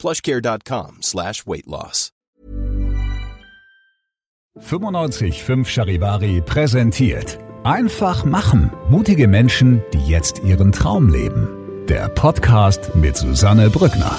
plushcare.com slash weight loss. 955 Charivari präsentiert Einfach machen. Mutige Menschen, die jetzt ihren Traum leben. Der Podcast mit Susanne Brückner.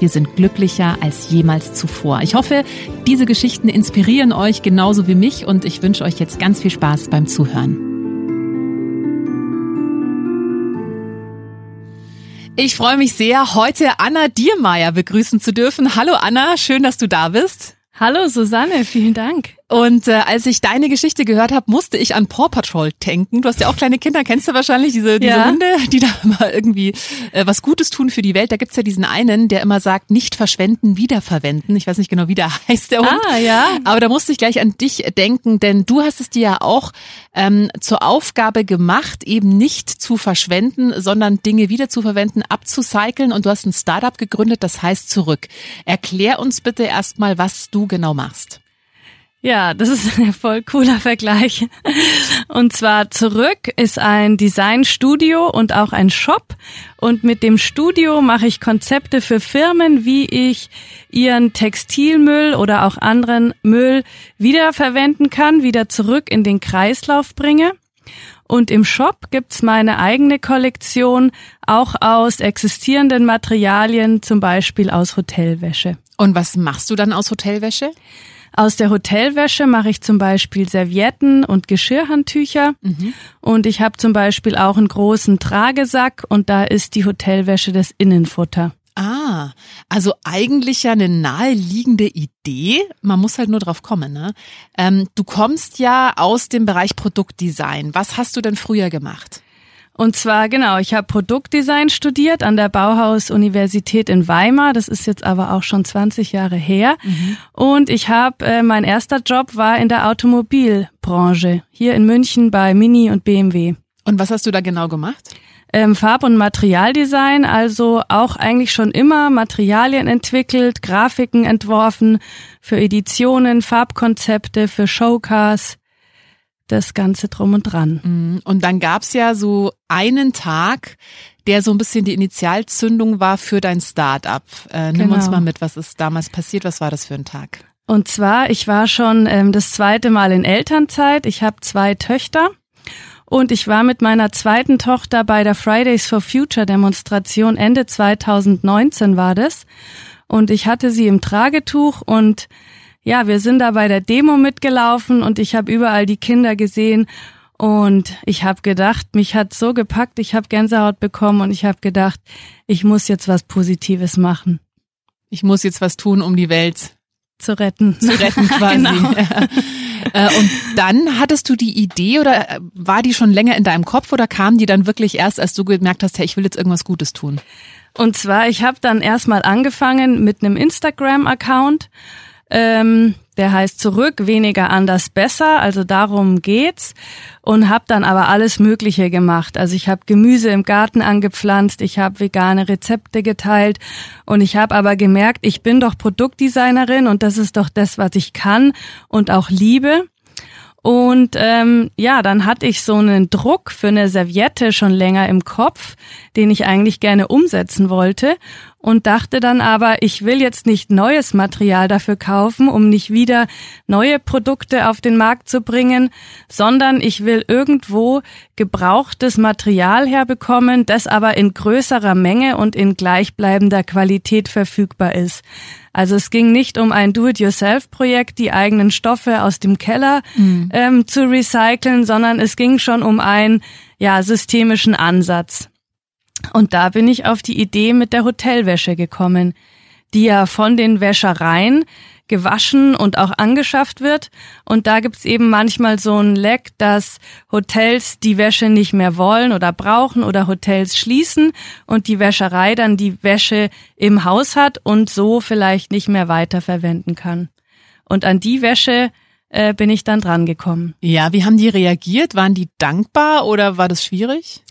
wir sind glücklicher als jemals zuvor. Ich hoffe, diese Geschichten inspirieren euch genauso wie mich und ich wünsche euch jetzt ganz viel Spaß beim Zuhören. Ich freue mich sehr, heute Anna Diermeier begrüßen zu dürfen. Hallo Anna, schön, dass du da bist. Hallo Susanne, vielen Dank. Und äh, als ich deine Geschichte gehört habe, musste ich an Paw Patrol denken. Du hast ja auch kleine Kinder, kennst du wahrscheinlich diese, diese Ja. Hunde, die da immer irgendwie äh, was Gutes tun für die Welt. Da gibt's ja diesen einen, der immer sagt, nicht verschwenden, wiederverwenden. Ich weiß nicht genau, wie der heißt, der Hund. Ah, ja. Aber da musste ich gleich an dich denken, denn du hast es dir ja auch ähm, zur Aufgabe gemacht, eben nicht zu verschwenden, sondern Dinge wieder zu verwenden, abzucyceln. Und du hast ein Startup gegründet, das heißt zurück. Erklär uns bitte erstmal, was du genau machst. Ja, das ist ein voll cooler Vergleich. Und zwar zurück ist ein Designstudio und auch ein Shop. Und mit dem Studio mache ich Konzepte für Firmen, wie ich ihren Textilmüll oder auch anderen Müll wiederverwenden kann, wieder zurück in den Kreislauf bringe. Und im Shop gibt's meine eigene Kollektion, auch aus existierenden Materialien, zum Beispiel aus Hotelwäsche. Und was machst du dann aus Hotelwäsche? Aus der Hotelwäsche mache ich zum Beispiel Servietten und Geschirrhandtücher. Und ich habe zum Beispiel auch einen großen Tragesack und da ist die Hotelwäsche das Innenfutter. Ah, also eigentlich ja eine naheliegende Idee. Man muss halt nur drauf kommen. Ne? Ähm, du kommst ja aus dem Bereich Produktdesign. Was hast du denn früher gemacht? Und zwar, genau, ich habe Produktdesign studiert an der Bauhaus-Universität in Weimar. Das ist jetzt aber auch schon 20 Jahre her. Und ich habe, äh, mein erster Job war in der Automobilbranche, hier in München bei Mini und BMW. Und was hast du da genau gemacht? ähm, Farb- und Materialdesign, also auch eigentlich schon immer Materialien entwickelt, Grafiken entworfen für Editionen, Farbkonzepte, für Showcars, das Ganze drum und dran. Mhm. Und dann gab's ja so einen Tag, der so ein bisschen die Initialzündung war für dein Start-up. Äh, nimm Genau. uns mal mit, was ist damals passiert? Was war das für ein Tag? Und zwar, ich war schon ähm, das zweite Mal in Elternzeit. Ich habe zwei Töchter. Und ich war mit meiner zweiten Tochter bei der Fridays for Future Demonstration Ende 2019 war das. Und ich hatte sie im Tragetuch und ja, wir sind da bei der Demo mitgelaufen und ich habe überall die Kinder gesehen und ich habe gedacht, mich hat so gepackt, ich habe Gänsehaut bekommen und ich habe gedacht, ich muss jetzt was Positives machen, Ich muss jetzt was tun, um die Welt zu retten. zu retten quasi. Genau. Äh, Und dann hattest du die Idee oder äh, war die schon länger in deinem Kopf oder kam die dann wirklich erst, als du gemerkt hast, hey, ich will jetzt irgendwas Gutes tun? Und zwar, ich habe dann erstmal angefangen mit einem Instagram-Account. Ähm, der heißt zurück, weniger anders besser, also darum geht's. Und habe dann aber alles Mögliche gemacht. Also ich habe Gemüse im Garten angepflanzt, ich habe vegane Rezepte geteilt und ich habe aber gemerkt, ich bin doch Produktdesignerin und das ist doch das, was ich kann und auch liebe. Und ähm, ja, dann hatte ich so einen Druck für eine Serviette schon länger im Kopf, den ich eigentlich gerne umsetzen wollte. Und dachte dann aber, ich will jetzt nicht neues Material dafür kaufen, um nicht wieder neue Produkte auf den Markt zu bringen, sondern ich will irgendwo gebrauchtes Material herbekommen, das aber in größerer Menge und in gleichbleibender Qualität verfügbar ist. Also es ging nicht um ein Do-it-yourself-Projekt, die eigenen Stoffe aus dem Keller mhm. ähm, zu recyceln, sondern es ging schon um einen ja, systemischen Ansatz. Und da bin ich auf die Idee mit der Hotelwäsche gekommen, die ja von den Wäschereien gewaschen und auch angeschafft wird. Und da gibt's eben manchmal so ein Leck, dass Hotels die Wäsche nicht mehr wollen oder brauchen oder Hotels schließen und die Wäscherei dann die Wäsche im Haus hat und so vielleicht nicht mehr weiterverwenden kann. Und an die Wäsche äh, bin ich dann dran gekommen. Ja, wie haben die reagiert? Waren die dankbar oder war das schwierig?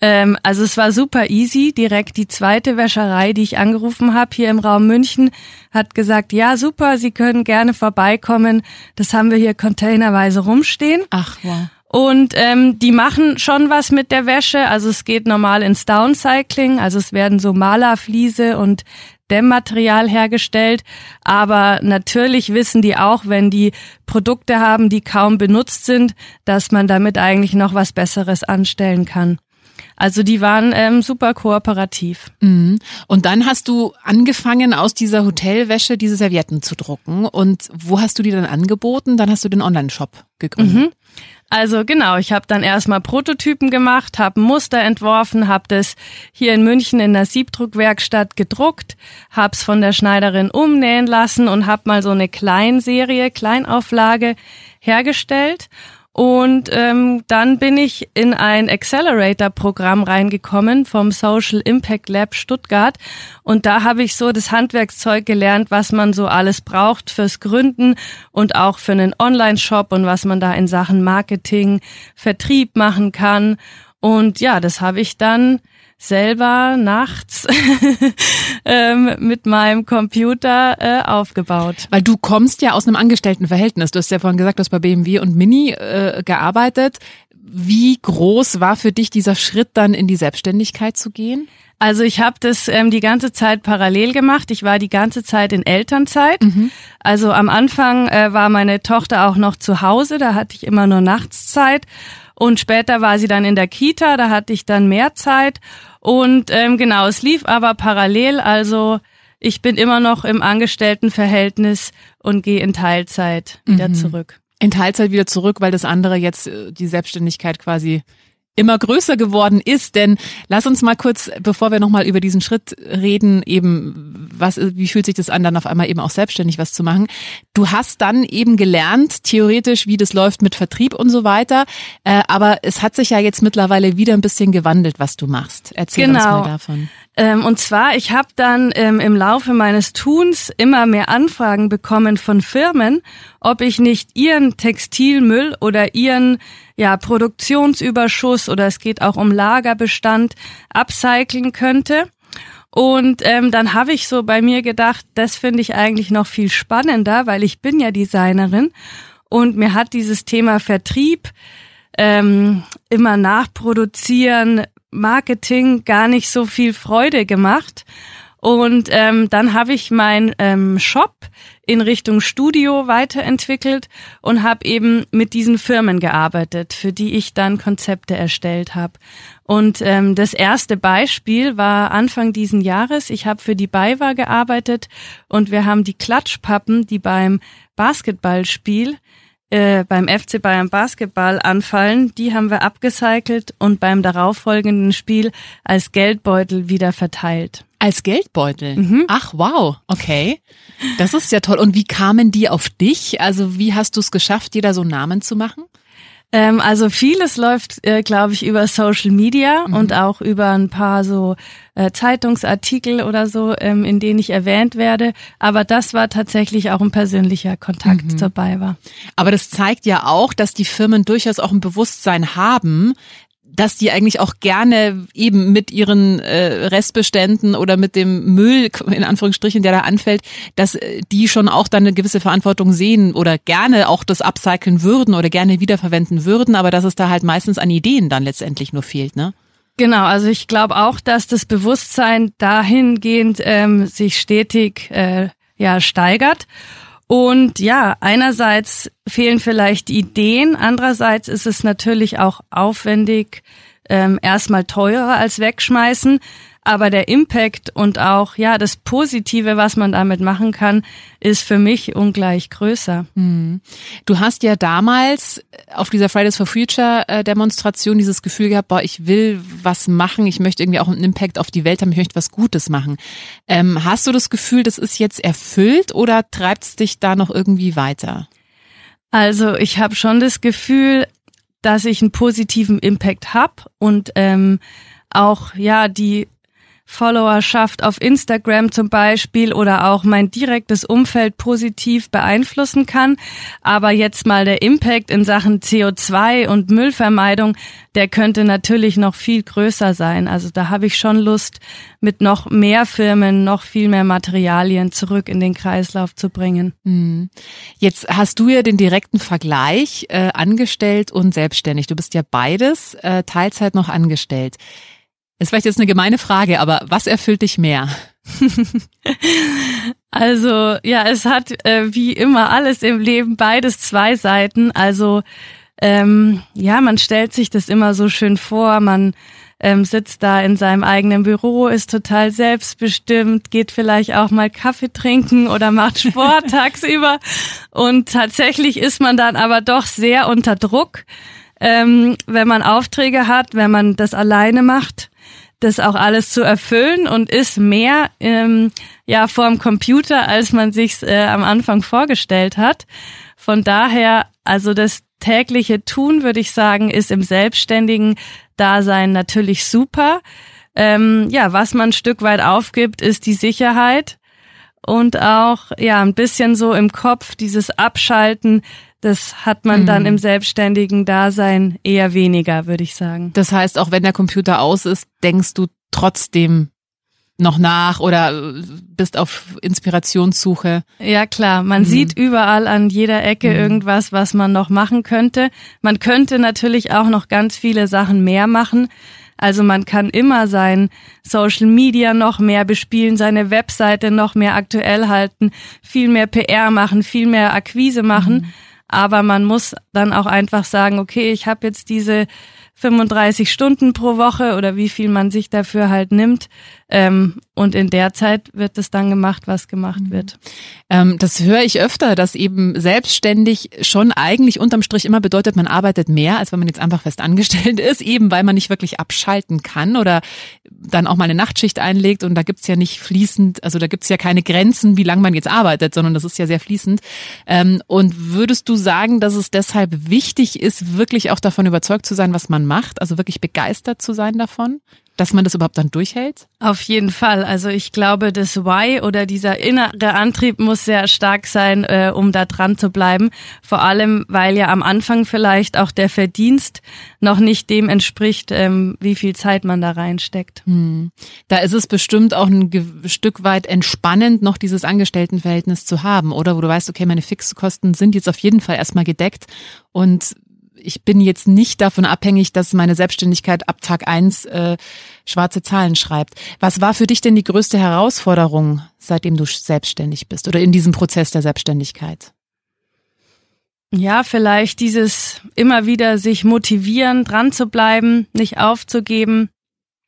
Ähm, also es war super easy. Direkt die zweite Wäscherei, die ich angerufen habe hier im Raum München, hat gesagt, ja super, Sie können gerne vorbeikommen. Das haben wir hier containerweise rumstehen. Ach wow. Und ähm, die machen schon was mit der Wäsche. Also es geht normal ins Downcycling. Also es werden so Malerfliese und Dämmmaterial hergestellt. Aber natürlich wissen die auch, wenn die Produkte haben, die kaum benutzt sind, dass man damit eigentlich noch was Besseres anstellen kann. Also die waren ähm, super kooperativ. Mhm. Und dann hast du angefangen, aus dieser Hotelwäsche diese Servietten zu drucken. Und wo hast du die dann angeboten? Dann hast du den Online-Shop gegründet. Mhm. Also genau, ich habe dann erstmal Prototypen gemacht, habe ein Muster entworfen, habe das hier in München in der Siebdruckwerkstatt gedruckt, habe es von der Schneiderin umnähen lassen und habe mal so eine Kleinserie, Kleinauflage hergestellt und ähm, dann bin ich in ein Accelerator-Programm reingekommen vom Social Impact Lab Stuttgart. Und da habe ich so das Handwerkszeug gelernt, was man so alles braucht fürs Gründen und auch für einen Online-Shop und was man da in Sachen Marketing, Vertrieb machen kann. Und ja, das habe ich dann selber nachts ähm, mit meinem Computer äh, aufgebaut. Weil du kommst ja aus einem Angestelltenverhältnis. Du hast ja vorhin gesagt, du hast bei BMW und Mini äh, gearbeitet. Wie groß war für dich dieser Schritt dann in die Selbstständigkeit zu gehen? Also ich habe das ähm, die ganze Zeit parallel gemacht. Ich war die ganze Zeit in Elternzeit. Mhm. Also am Anfang äh, war meine Tochter auch noch zu Hause, da hatte ich immer nur Nachtszeit. Und später war sie dann in der Kita, da hatte ich dann mehr Zeit. Und ähm, genau, es lief aber parallel. Also ich bin immer noch im Angestelltenverhältnis und gehe in Teilzeit wieder mhm. zurück. In Teilzeit wieder zurück, weil das andere jetzt äh, die Selbstständigkeit quasi immer größer geworden ist. Denn lass uns mal kurz, bevor wir nochmal über diesen Schritt reden, eben, was, wie fühlt sich das an, dann auf einmal eben auch selbstständig was zu machen. Du hast dann eben gelernt, theoretisch, wie das läuft mit Vertrieb und so weiter. Äh, aber es hat sich ja jetzt mittlerweile wieder ein bisschen gewandelt, was du machst. Erzähl genau. uns mal davon. Ähm, und zwar, ich habe dann ähm, im Laufe meines Tuns immer mehr Anfragen bekommen von Firmen, ob ich nicht ihren Textilmüll oder ihren ja, Produktionsüberschuss oder es geht auch um Lagerbestand upcyclen könnte. Und ähm, dann habe ich so bei mir gedacht, das finde ich eigentlich noch viel spannender, weil ich bin ja Designerin und mir hat dieses Thema Vertrieb, ähm, immer nachproduzieren, Marketing gar nicht so viel Freude gemacht. Und ähm, dann habe ich meinen ähm, Shop in Richtung Studio weiterentwickelt und habe eben mit diesen Firmen gearbeitet, für die ich dann Konzepte erstellt habe. Und ähm, das erste Beispiel war Anfang diesen Jahres. Ich habe für die BayWa gearbeitet und wir haben die Klatschpappen, die beim Basketballspiel äh, beim FC Bayern Basketball anfallen, die haben wir abgecycelt und beim darauffolgenden Spiel als Geldbeutel wieder verteilt. Als Geldbeutel? Mhm. Ach, wow. Okay. Das ist ja toll. Und wie kamen die auf dich? Also wie hast du es geschafft, dir da so einen Namen zu machen? Ähm, also vieles läuft, äh, glaube ich, über Social Media mhm. und auch über ein paar so äh, Zeitungsartikel oder so, ähm, in denen ich erwähnt werde. Aber das war tatsächlich auch ein persönlicher Kontakt mhm. dabei war. Aber das zeigt ja auch, dass die Firmen durchaus auch ein Bewusstsein haben, dass die eigentlich auch gerne eben mit ihren äh, Restbeständen oder mit dem Müll, in Anführungsstrichen, der da anfällt, dass äh, die schon auch dann eine gewisse Verantwortung sehen oder gerne auch das upcyclen würden oder gerne wiederverwenden würden, aber dass es da halt meistens an Ideen dann letztendlich nur fehlt, ne? Genau, also ich glaube auch, dass das Bewusstsein dahingehend ähm, sich stetig äh, ja steigert. Und ja, einerseits fehlen vielleicht Ideen, andererseits ist es natürlich auch aufwendig, ähm, erstmal teurer als wegschmeißen aber der Impact und auch ja das Positive, was man damit machen kann, ist für mich ungleich größer. Hm. Du hast ja damals auf dieser Fridays for Future äh, Demonstration dieses Gefühl gehabt, boah, ich will was machen, ich möchte irgendwie auch einen Impact auf die Welt haben, ich möchte was Gutes machen. Ähm, hast du das Gefühl, das ist jetzt erfüllt oder treibt es dich da noch irgendwie weiter? Also ich habe schon das Gefühl, dass ich einen positiven Impact habe und ähm, auch ja die Followerschaft auf Instagram zum Beispiel oder auch mein direktes Umfeld positiv beeinflussen kann. Aber jetzt mal der Impact in Sachen CO2 und Müllvermeidung, der könnte natürlich noch viel größer sein. Also da habe ich schon Lust, mit noch mehr Firmen, noch viel mehr Materialien zurück in den Kreislauf zu bringen. Hm. Jetzt hast du ja den direkten Vergleich äh, angestellt und selbstständig. Du bist ja beides, äh, Teilzeit noch angestellt. Ist vielleicht jetzt eine gemeine Frage, aber was erfüllt dich mehr? also ja, es hat äh, wie immer alles im Leben beides zwei Seiten. Also ähm, ja, man stellt sich das immer so schön vor, man ähm, sitzt da in seinem eigenen Büro, ist total selbstbestimmt, geht vielleicht auch mal Kaffee trinken oder macht Sport tagsüber. Und tatsächlich ist man dann aber doch sehr unter Druck, ähm, wenn man Aufträge hat, wenn man das alleine macht das auch alles zu erfüllen und ist mehr ähm, ja vorm Computer, als man sich äh, am Anfang vorgestellt hat. Von daher, also das tägliche Tun, würde ich sagen, ist im selbstständigen Dasein natürlich super. Ähm, ja, was man ein Stück weit aufgibt, ist die Sicherheit und auch ja ein bisschen so im Kopf dieses Abschalten das hat man mhm. dann im selbstständigen Dasein eher weniger, würde ich sagen. Das heißt, auch wenn der Computer aus ist, denkst du trotzdem noch nach oder bist auf Inspirationssuche. Ja klar, man mhm. sieht überall an jeder Ecke mhm. irgendwas, was man noch machen könnte. Man könnte natürlich auch noch ganz viele Sachen mehr machen. Also man kann immer sein Social Media noch mehr bespielen, seine Webseite noch mehr aktuell halten, viel mehr PR machen, viel mehr Akquise machen. Mhm. Aber man muss dann auch einfach sagen, okay, ich habe jetzt diese 35 Stunden pro Woche oder wie viel man sich dafür halt nimmt. Ähm, und in der Zeit wird es dann gemacht, was gemacht mhm. wird. Ähm, das höre ich öfter, dass eben selbstständig schon eigentlich unterm Strich immer bedeutet, man arbeitet mehr, als wenn man jetzt einfach fest angestellt ist, eben weil man nicht wirklich abschalten kann oder dann auch mal eine Nachtschicht einlegt und da gibt's ja nicht fließend, also da gibt's ja keine Grenzen, wie lange man jetzt arbeitet, sondern das ist ja sehr fließend. Ähm, und würdest du sagen, dass es deshalb wichtig ist, wirklich auch davon überzeugt zu sein, was man macht, also wirklich begeistert zu sein davon? Dass man das überhaupt dann durchhält? Auf jeden Fall. Also ich glaube, das Why oder dieser innere Antrieb muss sehr stark sein, äh, um da dran zu bleiben. Vor allem, weil ja am Anfang vielleicht auch der Verdienst noch nicht dem entspricht, ähm, wie viel Zeit man da reinsteckt. Hm. Da ist es bestimmt auch ein Stück weit entspannend, noch dieses Angestelltenverhältnis zu haben, oder? Wo du weißt, okay, meine Fixkosten sind jetzt auf jeden Fall erstmal gedeckt und ich bin jetzt nicht davon abhängig, dass meine Selbstständigkeit ab Tag eins äh, schwarze Zahlen schreibt. Was war für dich denn die größte Herausforderung, seitdem du selbstständig bist oder in diesem Prozess der Selbstständigkeit? Ja, vielleicht dieses immer wieder sich motivieren, dran zu bleiben, nicht aufzugeben.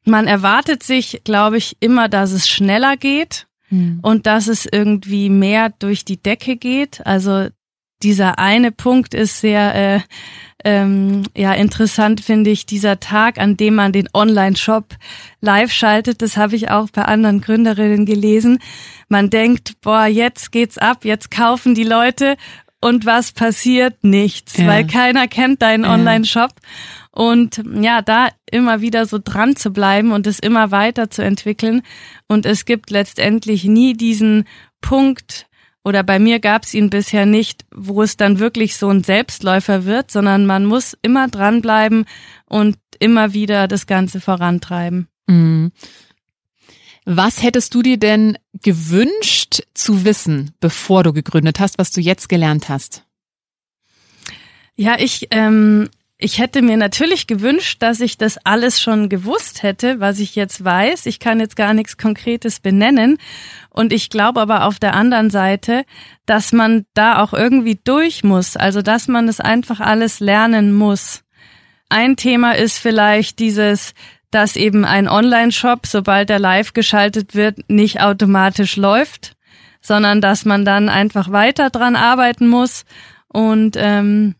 Man erwartet sich, glaube ich, immer, dass es schneller geht hm. und dass es irgendwie mehr durch die Decke geht. Also dieser eine Punkt ist sehr äh, ähm, ja interessant, finde ich, dieser Tag, an dem man den Online-Shop live schaltet. Das habe ich auch bei anderen Gründerinnen gelesen. Man denkt, boah, jetzt geht's ab, jetzt kaufen die Leute und was passiert? Nichts, ja. weil keiner kennt deinen. Online-Shop. Und ja, da immer wieder so dran zu bleiben und es immer weiter zu entwickeln. Und es gibt letztendlich nie diesen Punkt, oder bei mir gab es ihn bisher nicht, wo es dann wirklich so ein Selbstläufer wird, sondern man muss immer dranbleiben und immer wieder das Ganze vorantreiben. Mhm. Was hättest du dir denn gewünscht zu wissen, bevor du gegründet hast, was du jetzt gelernt hast? Ja, ich ähm, ich hätte mir natürlich gewünscht, dass ich das alles schon gewusst hätte, was ich jetzt weiß. Ich kann jetzt gar nichts Konkretes benennen. Und ich glaube aber auf der anderen Seite, dass man da auch irgendwie durch muss. Also, dass man es einfach alles lernen muss. Ein Thema ist vielleicht dieses, dass eben ein Online-Shop, sobald er live geschaltet wird, nicht automatisch läuft, sondern dass man dann einfach weiter dran arbeiten muss. Und ähm,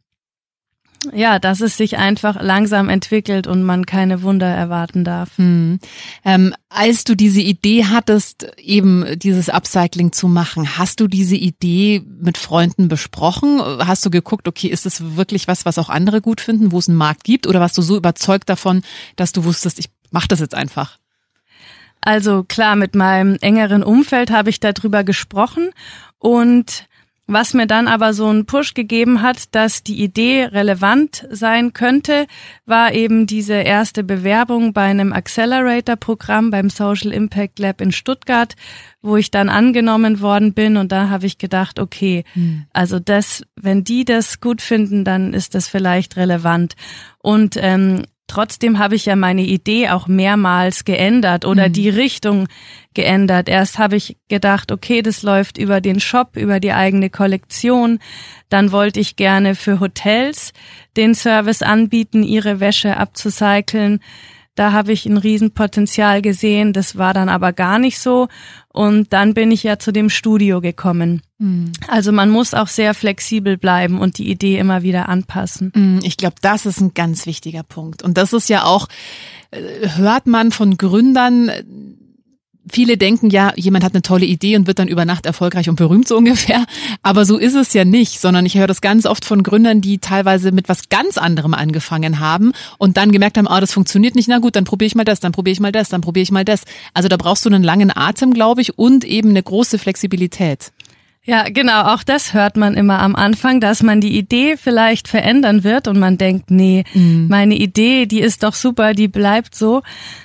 ja, dass es sich einfach langsam entwickelt und man keine Wunder erwarten darf. Hm. Ähm, als du diese Idee hattest, eben dieses Upcycling zu machen, hast du diese Idee mit Freunden besprochen? Hast du geguckt, okay, ist es wirklich was, was auch andere gut finden, wo es einen Markt gibt? Oder warst du so überzeugt davon, dass du wusstest, ich mach das jetzt einfach? Also klar, mit meinem engeren Umfeld habe ich darüber gesprochen und was mir dann aber so einen Push gegeben hat, dass die Idee relevant sein könnte, war eben diese erste Bewerbung bei einem Accelerator-Programm beim Social Impact Lab in Stuttgart, wo ich dann angenommen worden bin und da habe ich gedacht, okay, hm. also das, wenn die das gut finden, dann ist das vielleicht relevant. Und ähm, Trotzdem habe ich ja meine Idee auch mehrmals geändert oder mhm. die Richtung geändert. Erst habe ich gedacht, okay, das läuft über den Shop, über die eigene Kollektion. Dann wollte ich gerne für Hotels den Service anbieten, ihre Wäsche abzucyceln. Da habe ich ein Riesenpotenzial gesehen. Das war dann aber gar nicht so. Und dann bin ich ja zu dem Studio gekommen. Mhm. Also man muss auch sehr flexibel bleiben und die Idee immer wieder anpassen. Mhm, ich glaube, das ist ein ganz wichtiger Punkt. Und das ist ja auch, äh, hört man von Gründern, viele denken ja, jemand hat eine tolle Idee und wird dann über Nacht erfolgreich und berühmt so ungefähr. Aber so ist es ja nicht, sondern ich höre das ganz oft von Gründern, die teilweise mit was ganz anderem angefangen haben und dann gemerkt haben, ah, das funktioniert nicht, na gut, dann probiere ich mal das, dann probiere ich mal das, dann probiere ich mal das. Also da brauchst du einen langen Atem, glaube ich, und eben eine große Flexibilität. Ja, genau, auch das hört man immer am Anfang, dass man die Idee vielleicht verändern wird und man denkt, nee, mhm. meine Idee, die ist doch super, die bleibt so.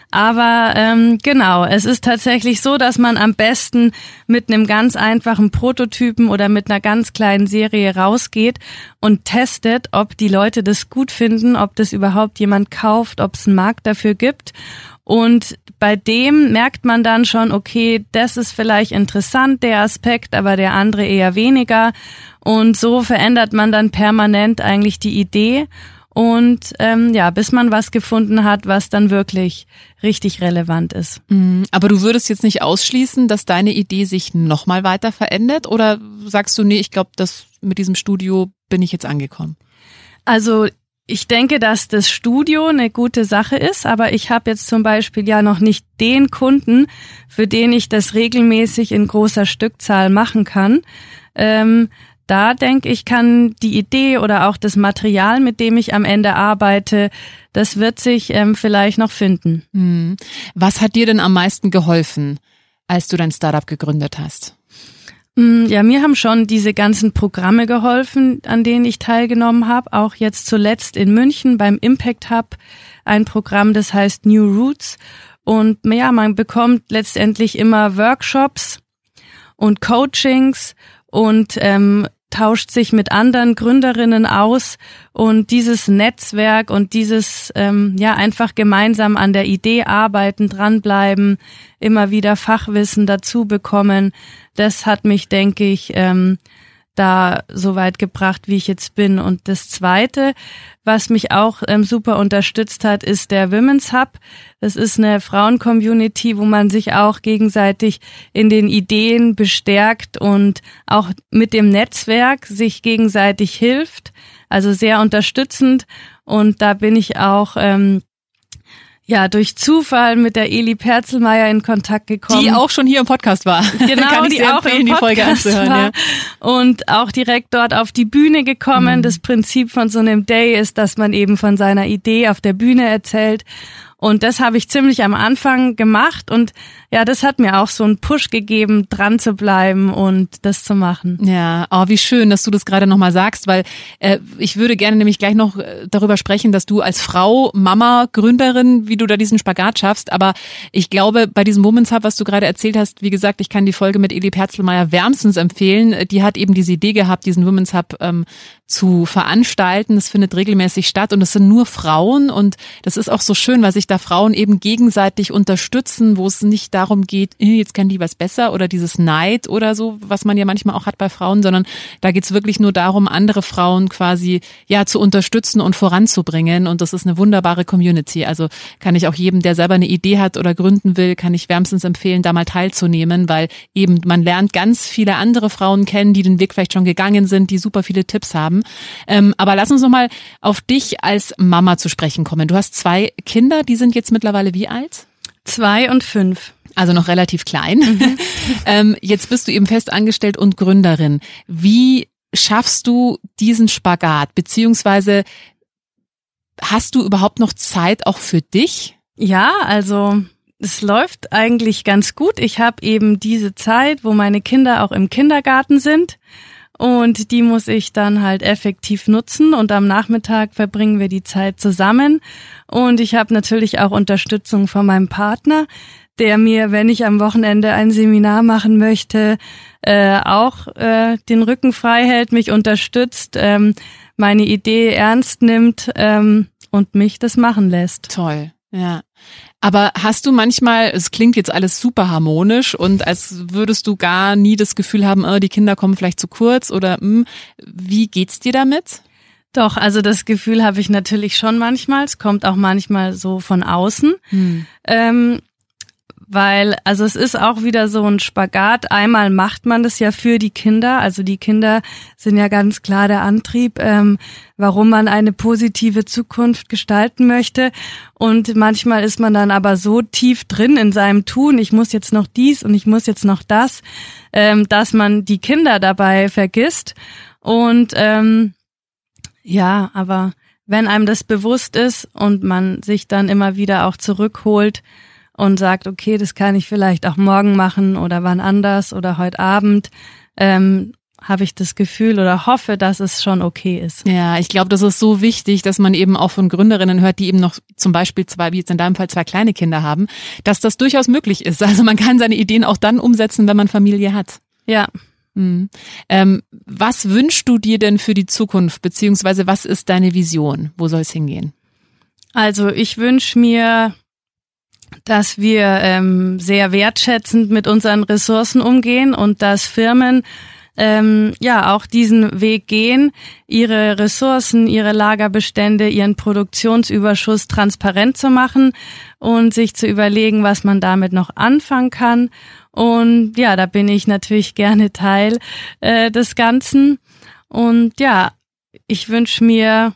Aber ähm, genau, es ist tatsächlich so, dass man am besten mit einem ganz einfachen Prototypen oder mit einer ganz kleinen Serie rausgeht und testet, ob die Leute das gut finden, ob das überhaupt jemand kauft, ob es einen Markt dafür gibt. Und bei dem merkt man dann schon, okay, das ist vielleicht interessant, der Aspekt, aber der andere eher weniger. Und so verändert man dann permanent eigentlich die Idee. Und ähm, ja, bis man was gefunden hat, was dann wirklich richtig relevant ist. Mhm. Aber du würdest jetzt nicht ausschließen, dass deine Idee sich nochmal weiter verändert? Oder sagst du, nee, ich glaube, dass mit diesem Studio bin ich jetzt angekommen? Also ich denke, dass das Studio eine gute Sache ist, aber ich habe jetzt zum Beispiel ja noch nicht den Kunden, für den ich das regelmäßig in großer Stückzahl machen kann. Ähm, da denke ich, kann die Idee oder auch das Material, mit dem ich am Ende arbeite, das wird sich ähm, vielleicht noch finden. Hm. Was hat dir denn am meisten geholfen, als du dein Startup gegründet hast? Mm, ja, mir haben schon diese ganzen Programme geholfen, an denen ich teilgenommen habe. Auch jetzt zuletzt in München beim Impact Hub ein Programm, das heißt New Roots. Und ja, man bekommt letztendlich immer Workshops und Coachings und ähm, tauscht sich mit anderen Gründerinnen aus und dieses Netzwerk und dieses ähm, ja einfach gemeinsam an der Idee arbeiten, dranbleiben, immer wieder Fachwissen dazu bekommen, das hat mich, denke ich, ähm, da so weit gebracht, wie ich jetzt bin. Und das Zweite, was mich auch ähm, super unterstützt hat, ist der Women's Hub. Das ist eine Frauen-Community, wo man sich auch gegenseitig in den Ideen bestärkt und auch mit dem Netzwerk sich gegenseitig hilft. Also sehr unterstützend. Und da bin ich auch ähm, ja, durch Zufall mit der Eli Perzelmeier in Kontakt gekommen. Die auch schon hier im Podcast war. Genau, die auch empfehlen, im Podcast die Folge anzuhören. War. Ja. Und auch direkt dort auf die Bühne gekommen. Mhm. Das Prinzip von so einem Day ist, dass man eben von seiner Idee auf der Bühne erzählt. Und das habe ich ziemlich am Anfang gemacht und ja, das hat mir auch so einen Push gegeben, dran zu bleiben und das zu machen. Ja, oh, wie schön, dass du das gerade nochmal sagst, weil äh, ich würde gerne nämlich gleich noch äh, darüber sprechen, dass du als Frau, Mama, Gründerin, wie du da diesen Spagat schaffst. Aber ich glaube, bei diesem Women's Hub, was du gerade erzählt hast, wie gesagt, ich kann die Folge mit Eli Perzelmeier wärmstens empfehlen. Die hat eben diese Idee gehabt, diesen Women's Hub ähm, zu veranstalten. Es findet regelmäßig statt und es sind nur Frauen und das ist auch so schön, weil sich da Frauen eben gegenseitig unterstützen, wo es nicht darum geht, eh, jetzt kann die was besser oder dieses Neid oder so, was man ja manchmal auch hat bei Frauen, sondern da geht's wirklich nur darum, andere Frauen quasi ja zu unterstützen und voranzubringen und das ist eine wunderbare Community. Also kann ich auch jedem, der selber eine Idee hat oder gründen will, kann ich wärmstens empfehlen, da mal teilzunehmen, weil eben man lernt ganz viele andere Frauen kennen, die den Weg vielleicht schon gegangen sind, die super viele Tipps haben. Ähm, aber lass uns noch mal auf dich als Mama zu sprechen kommen. Du hast zwei Kinder, die sind jetzt mittlerweile wie alt? Zwei und fünf. Also noch relativ klein. Mhm. ähm, jetzt bist du eben fest angestellt und Gründerin. Wie schaffst du diesen Spagat? Beziehungsweise hast du überhaupt noch Zeit auch für dich? Ja, also es läuft eigentlich ganz gut. Ich habe eben diese Zeit, wo meine Kinder auch im Kindergarten sind. Und die muss ich dann halt effektiv nutzen und am Nachmittag verbringen wir die Zeit zusammen. Und ich habe natürlich auch Unterstützung von meinem Partner, der mir, wenn ich am Wochenende ein Seminar machen möchte, äh, auch äh, den Rücken frei hält, mich unterstützt, ähm, meine Idee ernst nimmt ähm, und mich das machen lässt. Toll. Ja. Aber hast du manchmal, es klingt jetzt alles super harmonisch und als würdest du gar nie das Gefühl haben, oh, die Kinder kommen vielleicht zu kurz oder mh, hm, wie geht's dir damit? Doch, also das Gefühl habe ich natürlich schon manchmal. Es kommt auch manchmal so von außen. Hm. Ähm, weil, also es ist auch wieder so ein Spagat. Einmal macht man das ja für die Kinder, also die Kinder sind ja ganz klar der Antrieb, ähm, warum man eine positive Zukunft gestalten möchte. Und manchmal ist man dann aber so tief drin in seinem Tun, ich muss jetzt noch dies und ich muss jetzt noch das, ähm, dass man die Kinder dabei vergisst. Und ähm, ja, aber wenn einem das bewusst ist und man sich dann immer wieder auch zurückholt, und sagt, okay, das kann ich vielleicht auch morgen machen oder wann anders oder heute Abend, ähm, habe ich das Gefühl oder hoffe, dass es schon okay ist. Ja, ich glaube, das ist so wichtig, dass man eben auch von Gründerinnen hört, die eben noch zum Beispiel zwei, wie jetzt in deinem Fall zwei kleine Kinder haben, dass das durchaus möglich ist. Also man kann seine Ideen auch dann umsetzen, wenn man Familie hat. Ja. Mhm. Ähm, was wünschst du dir denn für die Zukunft, beziehungsweise was ist deine Vision? Wo soll es hingehen? Also ich wünsche mir dass wir ähm, sehr wertschätzend mit unseren Ressourcen umgehen und dass Firmen ähm, ja auch diesen Weg gehen, ihre Ressourcen, ihre Lagerbestände, ihren Produktionsüberschuss transparent zu machen und sich zu überlegen, was man damit noch anfangen kann. Und ja, da bin ich natürlich gerne Teil äh, des Ganzen. Und ja, ich wünsche mir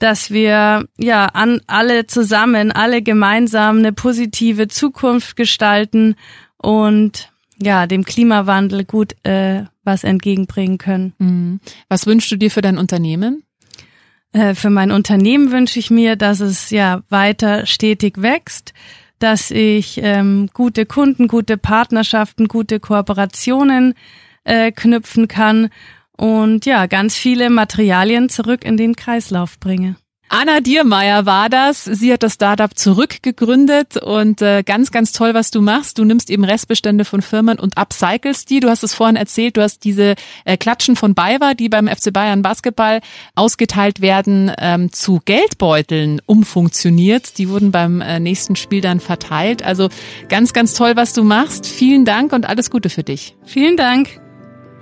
dass wir ja an alle zusammen, alle gemeinsam eine positive Zukunft gestalten und ja dem Klimawandel gut äh, was entgegenbringen können. Mhm. Was wünschst du dir für dein Unternehmen? Äh, für mein Unternehmen wünsche ich mir, dass es ja weiter stetig wächst, dass ich ähm, gute Kunden, gute Partnerschaften, gute Kooperationen äh, knüpfen kann und ja, ganz viele Materialien zurück in den Kreislauf bringe. Anna Diermeier war das. Sie hat das Startup zurückgegründet und äh, ganz, ganz toll, was du machst. Du nimmst eben Restbestände von Firmen und upcycles die. Du hast es vorhin erzählt, du hast diese äh, Klatschen von Bayer, die beim FC Bayern Basketball ausgeteilt werden, ähm, zu Geldbeuteln umfunktioniert. Die wurden beim äh, nächsten Spiel dann verteilt. Also ganz, ganz toll, was du machst. Vielen Dank und alles Gute für dich. Vielen Dank.